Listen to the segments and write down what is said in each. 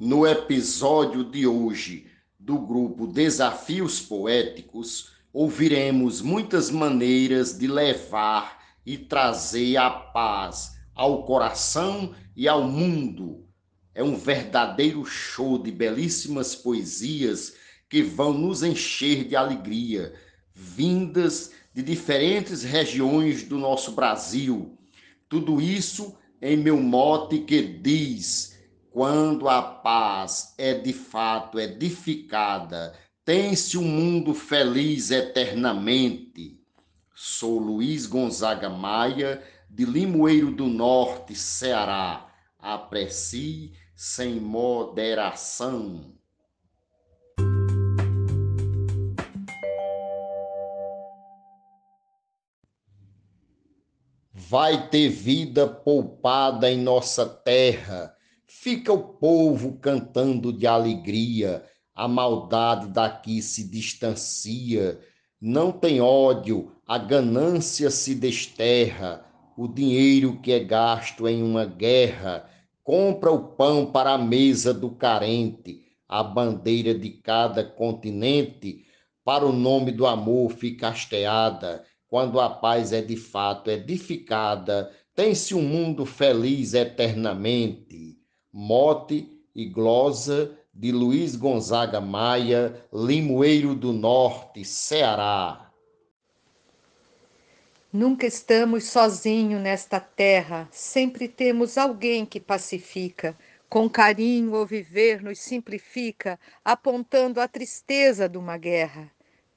No episódio de hoje do grupo Desafios Poéticos, ouviremos muitas maneiras de levar e trazer a paz ao coração e ao mundo. É um verdadeiro show de belíssimas poesias que vão nos encher de alegria, vindas de diferentes regiões do nosso Brasil. Tudo isso em meu mote que diz: quando a paz é de fato edificada, tem-se um mundo feliz eternamente. Sou Luiz Gonzaga Maia, de Limoeiro do Norte, Ceará. Aprecie sem moderação. vai ter vida poupada em nossa terra. Fica o povo cantando de alegria, a maldade daqui se distancia. Não tem ódio, a ganância se desterra. O dinheiro que é gasto em uma guerra compra o pão para a mesa do carente. A bandeira de cada continente para o nome do amor fica hasteada quando a paz é de fato edificada, tem-se um mundo feliz eternamente. Mote e glosa de Luiz Gonzaga Maia, Limoeiro do Norte, Ceará. Nunca estamos sozinhos nesta terra, sempre temos alguém que pacifica. Com carinho o viver nos simplifica, apontando a tristeza de uma guerra.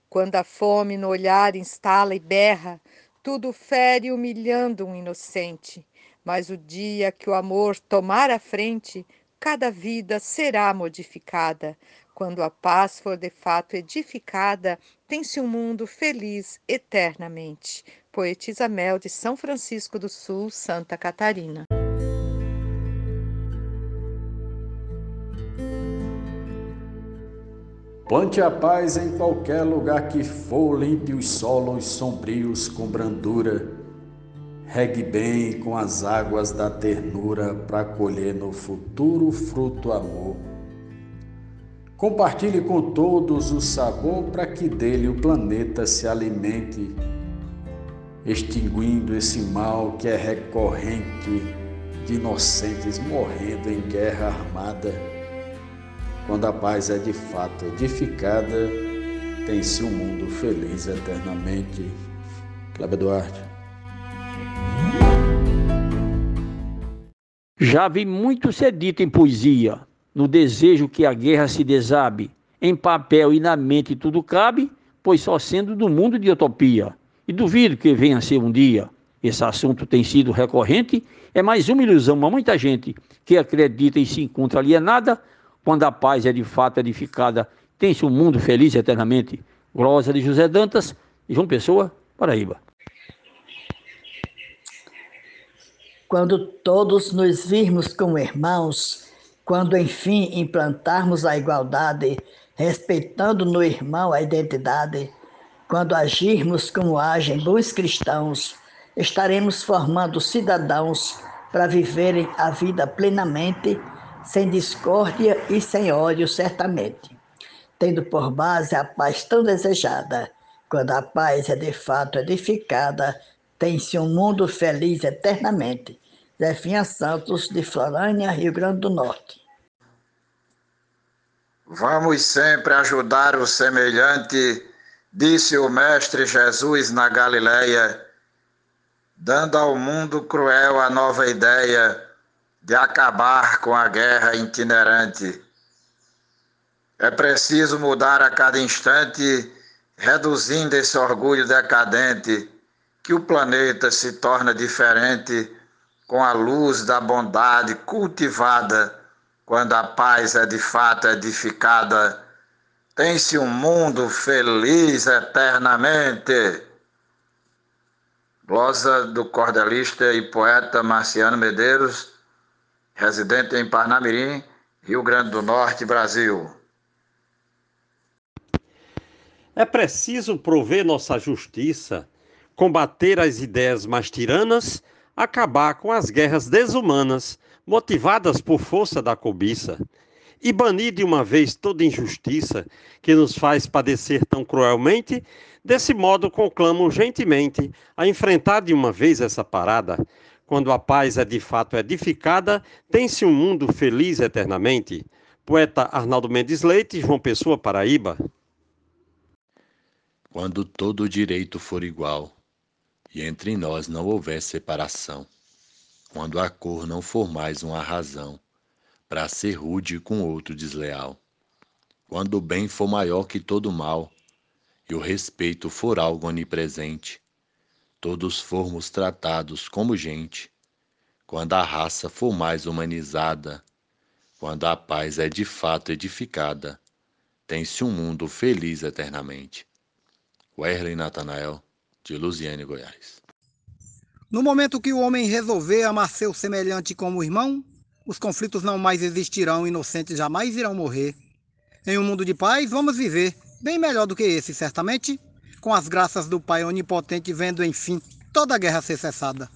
Quando a fome no olhar instala e berra, tudo fere humilhando um inocente. Mas o dia que o amor tomar a frente, cada vida será modificada. Quando a paz for de fato edificada, tem-se um mundo feliz eternamente. Poetisa Mel de São Francisco do Sul, Santa Catarina. Plante a paz em qualquer lugar que for, limpe os solos sombrios com brandura. Regue bem com as águas da ternura para colher no futuro fruto amor. Compartilhe com todos o sabor para que dele o planeta se alimente, extinguindo esse mal que é recorrente de inocentes morrendo em guerra armada quando a paz é de fato edificada, tem-se um mundo feliz eternamente. Cláudio Duarte. Já vi muito ser dito em poesia, no desejo que a guerra se desabe, em papel e na mente tudo cabe, pois só sendo do mundo de utopia. E duvido que venha a ser um dia. Esse assunto tem sido recorrente, é mais uma ilusão a muita gente que acredita e se encontra alienada quando a paz é de fato edificada, tem-se um mundo feliz eternamente. Glosa de José Dantas João Pessoa, Paraíba. Quando todos nos virmos como irmãos, quando enfim implantarmos a igualdade, respeitando no irmão a identidade, quando agirmos como agem bons cristãos, estaremos formando cidadãos para viverem a vida plenamente sem discórdia e sem ódio, certamente, tendo por base a paz tão desejada. Quando a paz é de fato edificada, tem-se um mundo feliz eternamente. Zefinha Santos, de Florânia, Rio Grande do Norte. Vamos sempre ajudar o semelhante, disse o Mestre Jesus na Galileia, dando ao mundo cruel a nova ideia de acabar com a guerra itinerante. É preciso mudar a cada instante, reduzindo esse orgulho decadente, que o planeta se torna diferente com a luz da bondade cultivada, quando a paz é de fato edificada. Tem-se um mundo feliz eternamente. Glosa do cordelista e poeta Marciano Medeiros, residente em Parnamirim, Rio Grande do Norte, Brasil. É preciso prover nossa justiça, combater as ideias mais tiranas, acabar com as guerras desumanas, motivadas por força da cobiça. e banir de uma vez toda injustiça que nos faz padecer tão cruelmente, desse modo conclamo gentilmente a enfrentar de uma vez essa parada. Quando a paz é de fato edificada, tem-se um mundo feliz eternamente. Poeta Arnaldo Mendes Leite, João Pessoa, Paraíba. Quando todo direito for igual e entre nós não houver separação, quando a cor não for mais uma razão para ser rude com outro desleal. Quando o bem for maior que todo o mal, e o respeito for algo onipresente, todos formos tratados como gente, quando a raça for mais humanizada, quando a paz é de fato edificada, tem-se um mundo feliz eternamente. Werley Natanael, de Luziane, Goiás. No momento que o homem resolver amar seu semelhante como irmão, os conflitos não mais existirão, inocentes jamais irão morrer. Em um mundo de paz, vamos viver, bem melhor do que esse, certamente, com as graças do Pai Onipotente, vendo, enfim, toda a guerra ser cessada.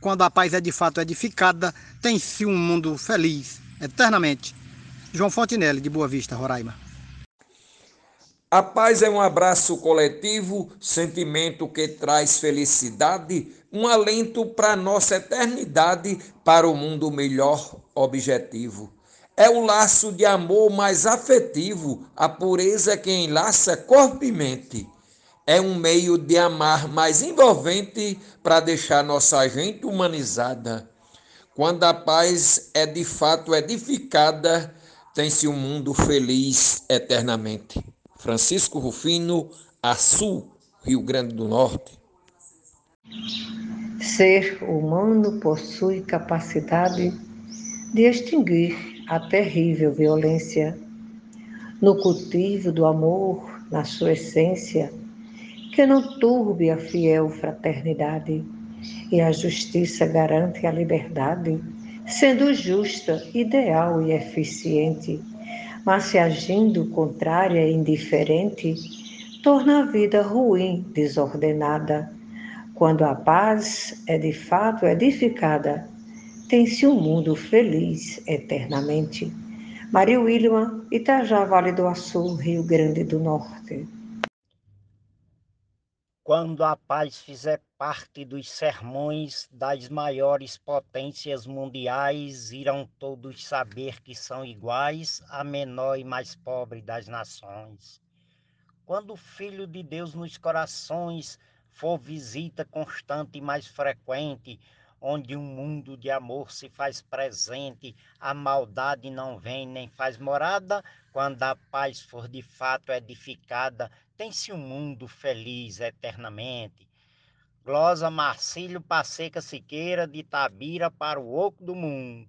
Quando a paz é de fato edificada, tem-se um mundo feliz, eternamente. João Fontinelli, de Boa Vista, Roraima. A paz é um abraço coletivo, sentimento que traz felicidade, um alento para nossa eternidade, para o mundo melhor objetivo. É o laço de amor mais afetivo, a pureza que enlaça corpo e mente. É um meio de amar mais envolvente para deixar nossa gente humanizada. Quando a paz é de fato edificada, tem-se um mundo feliz eternamente. Francisco Rufino, Açu, Rio Grande do Norte. Ser humano possui capacidade de extinguir a terrível violência. No cultivo do amor, na sua essência, que não turbe a fiel fraternidade, e a justiça garante a liberdade, sendo justa, ideal e eficiente mas se agindo contrária e indiferente, torna a vida ruim, desordenada. Quando a paz é de fato edificada, tem-se um mundo feliz eternamente. Maria Wilma, Itajá, Vale do Açu, Rio Grande do Norte. Quando a paz fizer parte dos sermões das maiores potências mundiais, irão todos saber que são iguais a menor e mais pobre das nações. Quando o Filho de Deus nos corações for visita constante e mais frequente, onde um mundo de amor se faz presente, a maldade não vem nem faz morada, quando a paz for de fato edificada, tem-se um mundo feliz eternamente. Glosa Marcílio Passeca Siqueira, de Tabira para o Oco do Mundo.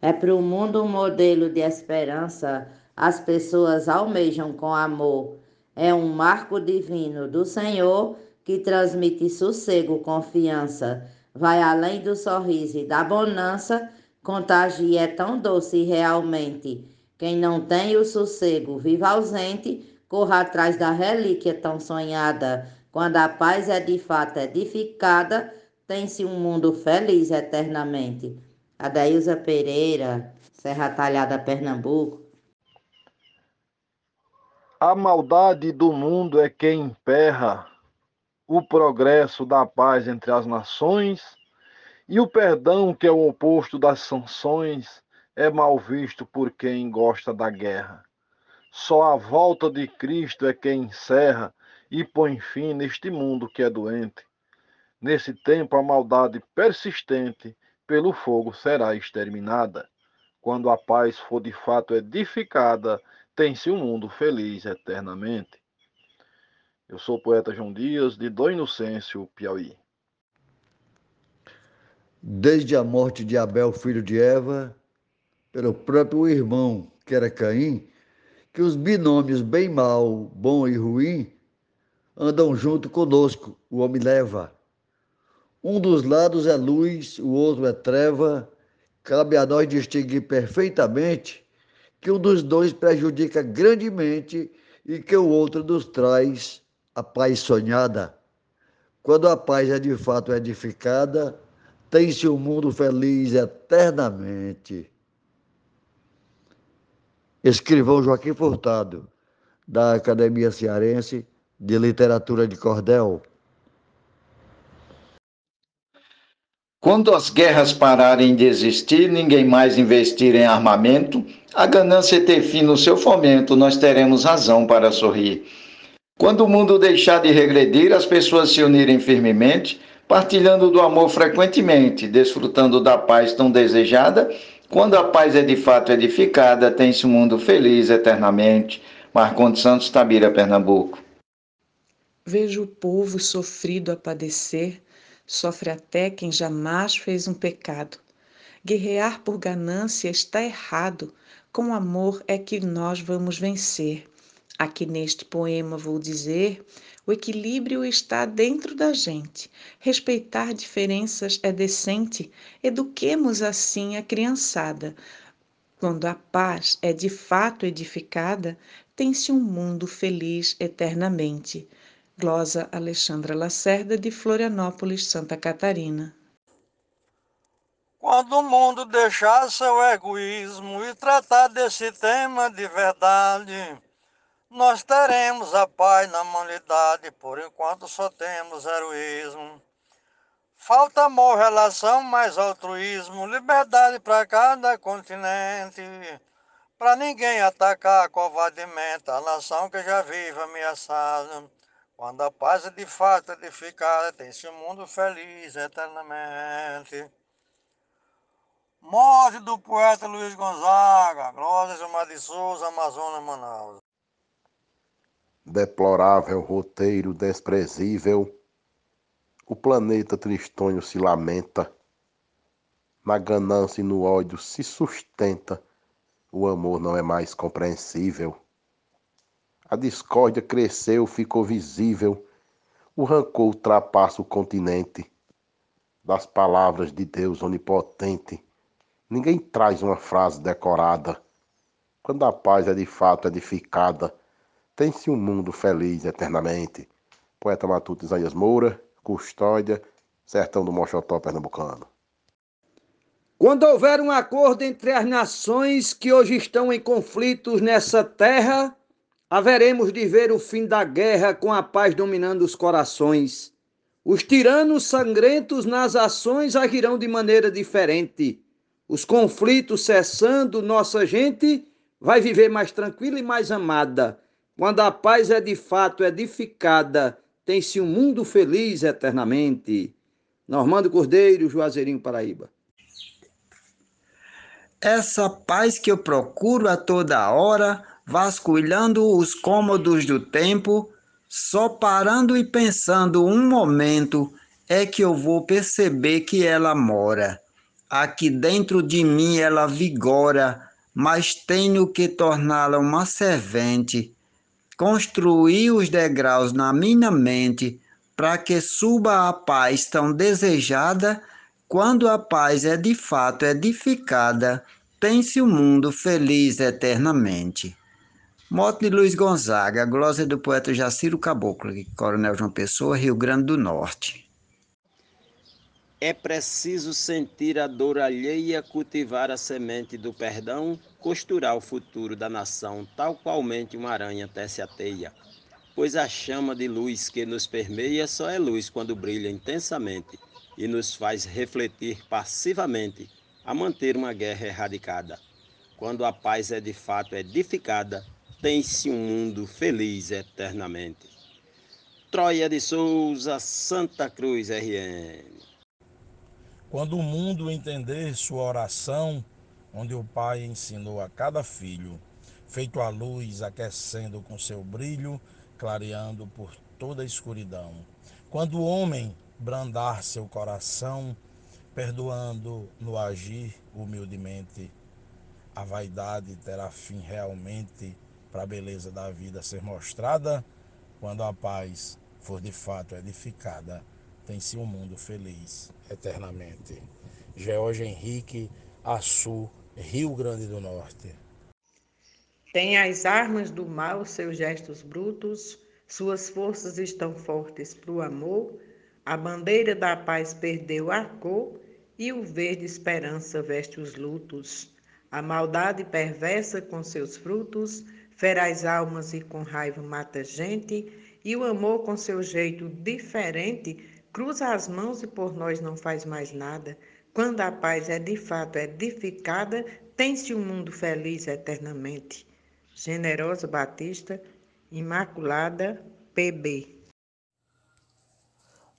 É para o mundo um modelo de esperança, as pessoas almejam com amor. É um marco divino do Senhor que transmite sossego, confiança, vai além do sorriso e da bonança, contagia é tão doce realmente. Quem não tem o sossego vive ausente, corra atrás da relíquia tão sonhada. Quando a paz é de fato edificada, tem-se um mundo feliz eternamente. Adailza Pereira, Serra Talhada, Pernambuco. A maldade do mundo é quem emperra o progresso da paz entre as nações, e o perdão, que é o oposto das sanções, é mal visto por quem gosta da guerra. Só a volta de Cristo é quem encerra e põe fim neste mundo que é doente. Nesse tempo, a maldade persistente pelo fogo será exterminada. Quando a paz for de fato edificada, tem-se um mundo feliz eternamente. Eu sou o poeta João Dias, de Dom Inocêncio, Piauí. Desde a morte de Abel, filho de Eva, pelo próprio irmão, que era Caim, que os binômios bem mal, bom e ruim, andam junto conosco, o homem leva. Um dos lados é luz, o outro é treva. Cabe a nós distinguir perfeitamente que um dos dois prejudica grandemente e que o outro nos traz a paz sonhada. Quando a paz é de fato edificada, tem-se um mundo feliz eternamente. Escrivão Joaquim Furtado, da Academia Cearense de Literatura de Cordel. Quando as guerras pararem de existir, ninguém mais investir em armamento, a ganância ter fim no seu fomento, nós teremos razão para sorrir. Quando o mundo deixar de regredir, as pessoas se unirem firmemente, partilhando do amor frequentemente, desfrutando da paz tão desejada. Quando a paz é de fato edificada, tem-se um mundo feliz eternamente. Marcondes Santos, Tabira, Pernambuco. Vejo o povo sofrido a padecer, sofre até quem jamais fez um pecado. Guerrear por ganância está errado, com amor é que nós vamos vencer. Aqui neste poema vou dizer: o equilíbrio está dentro da gente. Respeitar diferenças é decente. Eduquemos assim a criançada. Quando a paz é de fato edificada, tem-se um mundo feliz eternamente. Glosa Alexandra Lacerda, de Florianópolis, Santa Catarina. Quando o mundo deixar seu egoísmo e tratar desse tema de verdade, nós teremos a paz na humanidade, por enquanto só temos heroísmo. Falta amor, relação, mais altruísmo, liberdade para cada continente, para ninguém atacar covardemente a nação que já vive ameaçada. Quando a paz é de fato edificada, tem-se um mundo feliz eternamente. Morte do poeta Luiz Gonzaga, Glória Gilmar de Souza, Amazonas, Manaus. Deplorável roteiro desprezível, o planeta tristonho se lamenta, na ganância e no ódio se sustenta, o amor não é mais compreensível. A discórdia cresceu, ficou visível. O rancor ultrapassa o continente. Das palavras de Deus onipotente, ninguém traz uma frase decorada. Quando a paz é de fato edificada, tem-se um mundo feliz eternamente. Poeta Matuto Isaías Moura, Custódia, Sertão do Mochotó, Pernambucano. Quando houver um acordo entre as nações que hoje estão em conflitos nessa terra, haveremos de ver o fim da guerra com a paz dominando os corações. Os tiranos sangrentos nas ações agirão de maneira diferente. Os conflitos cessando, nossa gente vai viver mais tranquila e mais amada. Quando a paz é de fato edificada, tem-se um mundo feliz eternamente. Normando Cordeiro, Juazeirinho, Paraíba. Essa paz que eu procuro a toda hora vasculhando os cômodos do tempo, só parando e pensando um momento é que eu vou perceber que ela mora. Aqui dentro de mim ela vigora, mas tenho que torná-la uma servente. Construir os degraus na minha mente para que suba a paz tão desejada, quando a paz é de fato edificada, tem-se o um mundo feliz eternamente. Moto de Luiz Gonzaga, glória do poeta Jaciro Caboclo, Coronel João Pessoa, Rio Grande do Norte. É preciso sentir a dor alheia, cultivar a semente do perdão, costurar o futuro da nação, tal qualmente uma aranha tece a teia. Pois a chama de luz que nos permeia só é luz quando brilha intensamente e nos faz refletir passivamente a manter uma guerra erradicada. Quando a paz é de fato edificada, tem-se um mundo feliz eternamente. Troia de Souza, Santa Cruz, RN. Quando o mundo entender sua oração, onde o Pai ensinou a cada filho, feito a luz aquecendo com seu brilho, clareando por toda a escuridão. Quando o homem brandar seu coração, perdoando no agir humildemente, a vaidade terá fim realmente para a beleza da vida ser mostrada, quando a paz for de fato edificada, tem-se um mundo feliz eternamente. George Henrique, Açu, Rio Grande do Norte. Tem as armas do mal seus gestos brutos, suas forças estão fortes para o amor, a bandeira da paz perdeu a cor e o verde esperança veste os lutos. A maldade perversa com seus frutos, feraz almas e com raiva mata gente, e o amor com seu jeito diferente, cruza as mãos e por nós não faz mais nada. Quando a paz é de fato edificada, tem-se um mundo feliz eternamente. Generosa Batista, Imaculada, PB.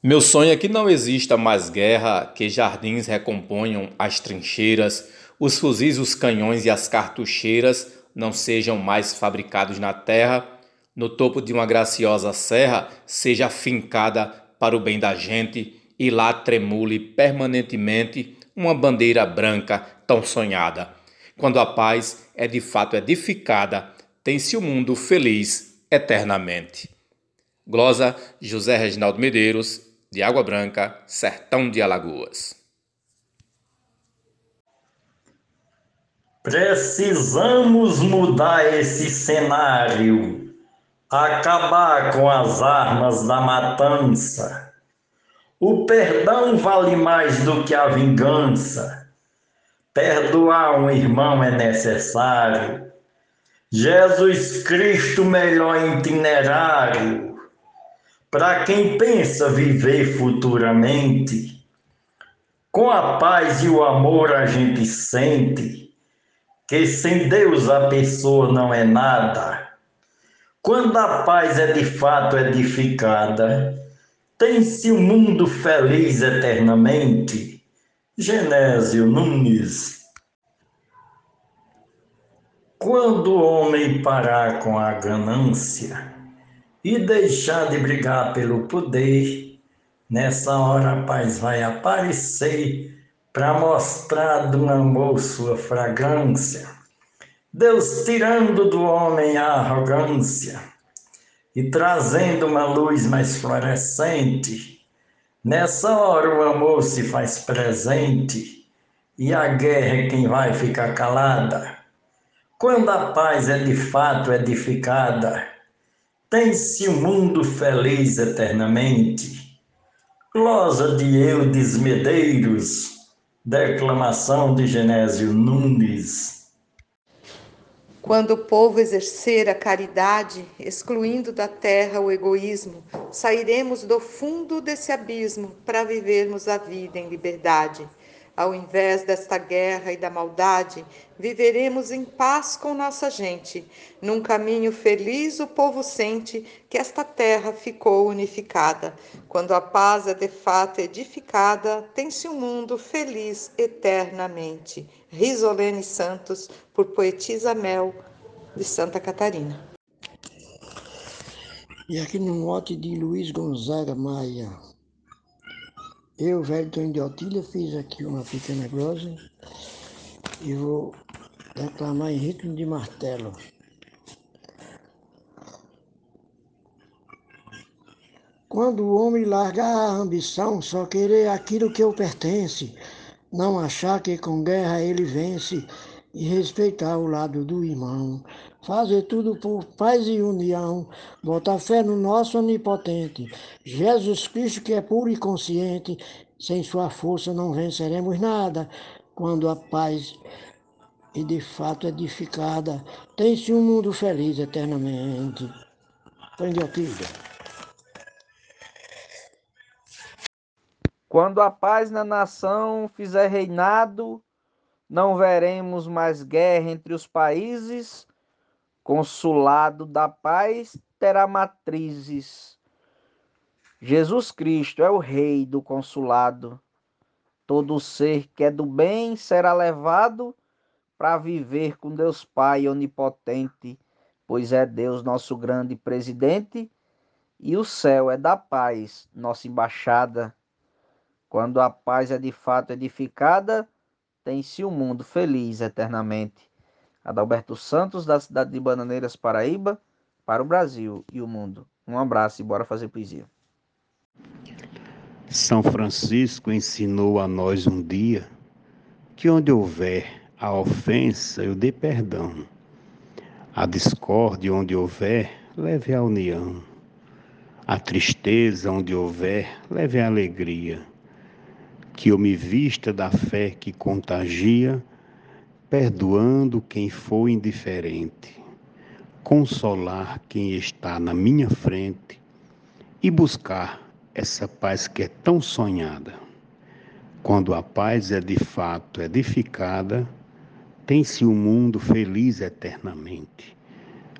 Meu sonho é que não exista mais guerra, que jardins recomponham as trincheiras, os fuzis, os canhões e as cartucheiras não sejam mais fabricados na terra, no topo de uma graciosa serra seja fincada para o bem da gente e lá tremule permanentemente uma bandeira branca tão sonhada. Quando a paz é de fato edificada, tem-se o um mundo feliz eternamente. Glosa José Reginaldo Medeiros, de Água Branca, Sertão de Alagoas. Precisamos mudar esse cenário, acabar com as armas da matança. O perdão vale mais do que a vingança. Perdoar um irmão é necessário. Jesus Cristo, melhor itinerário. Para quem pensa viver futuramente, com a paz e o amor a gente sente que sem Deus a pessoa não é nada. Quando a paz é de fato edificada, tem-se um mundo feliz eternamente. Genésio Nunes. Quando o homem parar com a ganância e deixar de brigar pelo poder, nessa hora a paz vai aparecer para mostrar do amor sua fragrância. Deus tirando do homem a arrogância e trazendo uma luz mais florescente. Nessa hora o amor se faz presente e a guerra é quem vai ficar calada. Quando a paz é de fato edificada, tem-se um mundo feliz eternamente. Glosa de Eudes Medeiros, Declamação de Genésio Nunes. Quando o povo exercer a caridade, excluindo da terra o egoísmo, sairemos do fundo desse abismo para vivermos a vida em liberdade. Ao invés desta guerra e da maldade, viveremos em paz com nossa gente. Num caminho feliz, o povo sente que esta terra ficou unificada. Quando a paz é de fato edificada, tem-se um mundo feliz eternamente. Risolene Santos, por Poetisa Mel, de Santa Catarina. E aqui no mote de Luiz Gonzaga Maia. Eu, velho Tony de Otília, fiz aqui uma pequena glosa e vou declamar em ritmo de martelo. Quando o homem largar a ambição, só querer aquilo que eu pertence, não achar que com guerra ele vence e respeitar o lado do irmão, fazer tudo por paz e união, botar fé no nosso onipotente, Jesus Cristo que é puro e consciente, sem sua força não venceremos nada, quando a paz e de fato edificada, tem-se um mundo feliz eternamente. Prende a Quando a paz na nação fizer reinado, não veremos mais guerra entre os países, consulado da paz terá matrizes. Jesus Cristo é o Rei do consulado. Todo ser que é do bem será levado para viver com Deus Pai onipotente, pois é Deus nosso grande presidente e o céu é da paz, nossa embaixada. Quando a paz é de fato edificada, tem-se um mundo feliz eternamente. Adalberto Santos, da cidade de Bananeiras, Paraíba, para o Brasil e o mundo. Um abraço e bora fazer poesia. São Francisco ensinou a nós um dia que onde houver a ofensa, eu dê perdão. A discórdia onde houver, leve a união. A tristeza onde houver, leve a alegria que eu me vista da fé que contagia, perdoando quem for indiferente, consolar quem está na minha frente e buscar essa paz que é tão sonhada. Quando a paz é de fato edificada, tem-se um mundo feliz eternamente.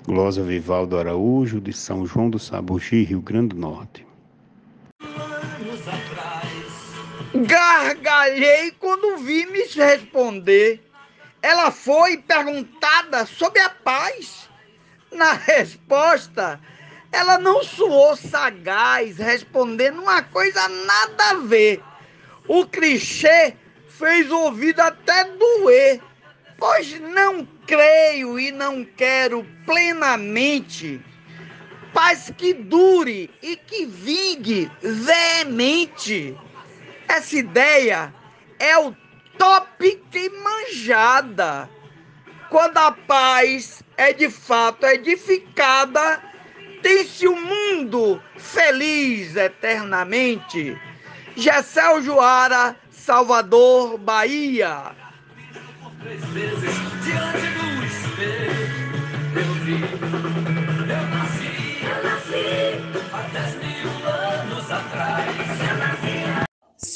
Glosa Vivaldo Araújo, de São João do Sabugi, Rio Grande do Norte. Gargalhei quando vi me responder. Ela foi perguntada sobre a paz. Na resposta, ela não soou sagaz, respondendo uma coisa nada a ver. O clichê fez o ouvido até doer, pois não creio e não quero plenamente paz que dure e que vingue veemente. Essa ideia é o tópica e manjada. Quando a paz é de fato edificada, tem-se um mundo feliz eternamente. Gessel Joara, Salvador, Bahia.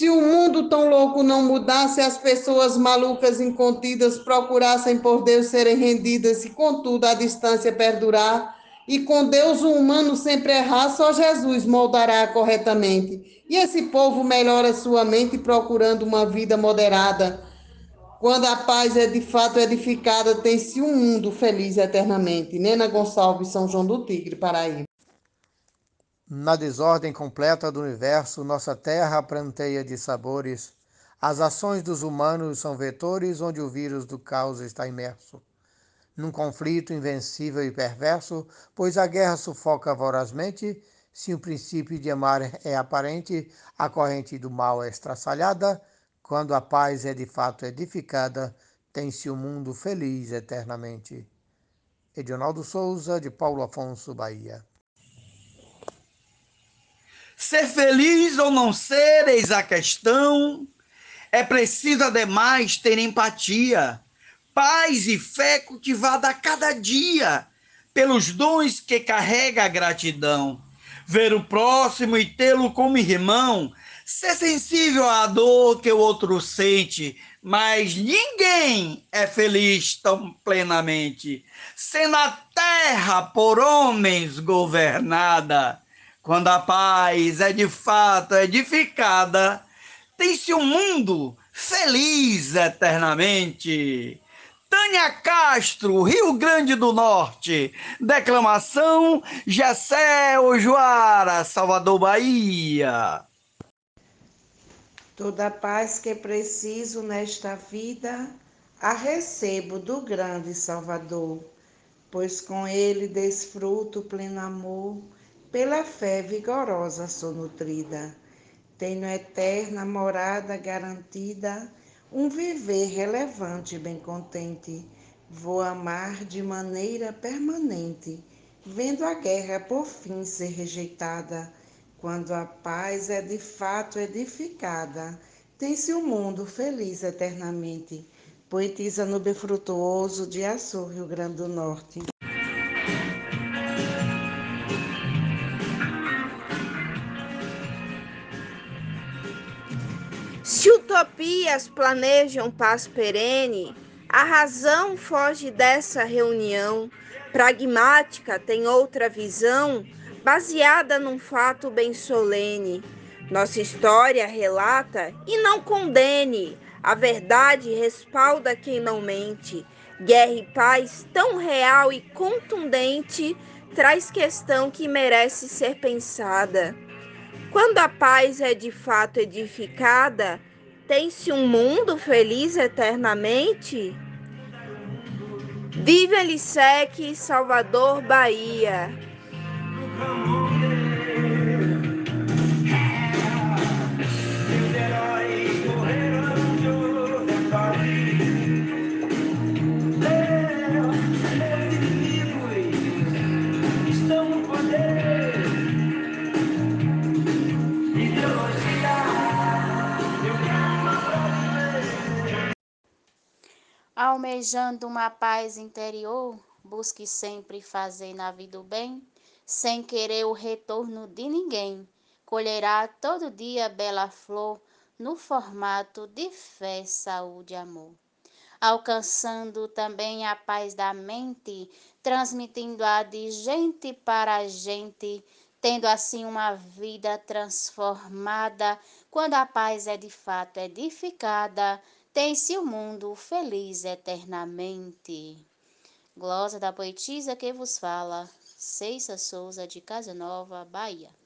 Se o mundo tão louco não mudasse, as pessoas malucas incontidas procurassem por Deus serem rendidas, e contudo a distância perdurar, e com Deus o humano sempre errar, só Jesus moldará corretamente. E esse povo melhora sua mente procurando uma vida moderada. Quando a paz é de fato edificada, tem-se um mundo feliz eternamente. Nena Gonçalves, São João do Tigre, Paraíba. Na desordem completa do universo, nossa terra pranteia de sabores. As ações dos humanos são vetores onde o vírus do caos está imerso. Num conflito invencível e perverso, pois a guerra sufoca vorazmente, se o princípio de amar é aparente, a corrente do mal é estraçalhada, quando a paz é de fato edificada, tem-se o um mundo feliz eternamente. Edionaldo Souza, de Paulo Afonso, Bahia. Ser feliz ou não ser, eis a questão. É preciso, ademais, ter empatia, paz e fé cultivada a cada dia, pelos dons que carrega a gratidão. Ver o próximo e tê-lo como irmão, ser sensível à dor que o outro sente, mas ninguém é feliz tão plenamente, sendo a terra por homens governada quando a paz é de fato edificada, tem-se um mundo feliz eternamente. Tânia Castro, Rio Grande do Norte. Declamação Jessé Ojoara, Salvador, Bahia. Toda a paz que preciso nesta vida, a recebo do grande Salvador, pois com ele desfruto pleno amor pela fé vigorosa sou nutrida. Tenho eterna morada garantida, um viver relevante e bem contente. Vou amar de maneira permanente, vendo a guerra por fim ser rejeitada. Quando a paz é de fato edificada, tem-se um mundo feliz eternamente. Poetisa Nube Frutuoso de Açu, Rio Grande do Norte. Utopias planejam paz perene, a razão foge dessa reunião. Pragmática tem outra visão, baseada num fato bem solene. Nossa história relata e não condene, a verdade respalda quem não mente. Guerra e paz tão real e contundente traz questão que merece ser pensada. Quando a paz é de fato edificada, tem-se um mundo feliz eternamente? Vive Elisec, Salvador, Bahia. Almejando uma paz interior, busque sempre fazer na vida o bem, sem querer o retorno de ninguém. Colherá todo dia bela flor no formato de fé, saúde e amor. Alcançando também a paz da mente, transmitindo a de gente para gente, tendo assim uma vida transformada, quando a paz é de fato edificada, tem-se o mundo feliz eternamente. Glosa da poetisa que vos fala, Ceissa Souza de Casa Nova, Bahia.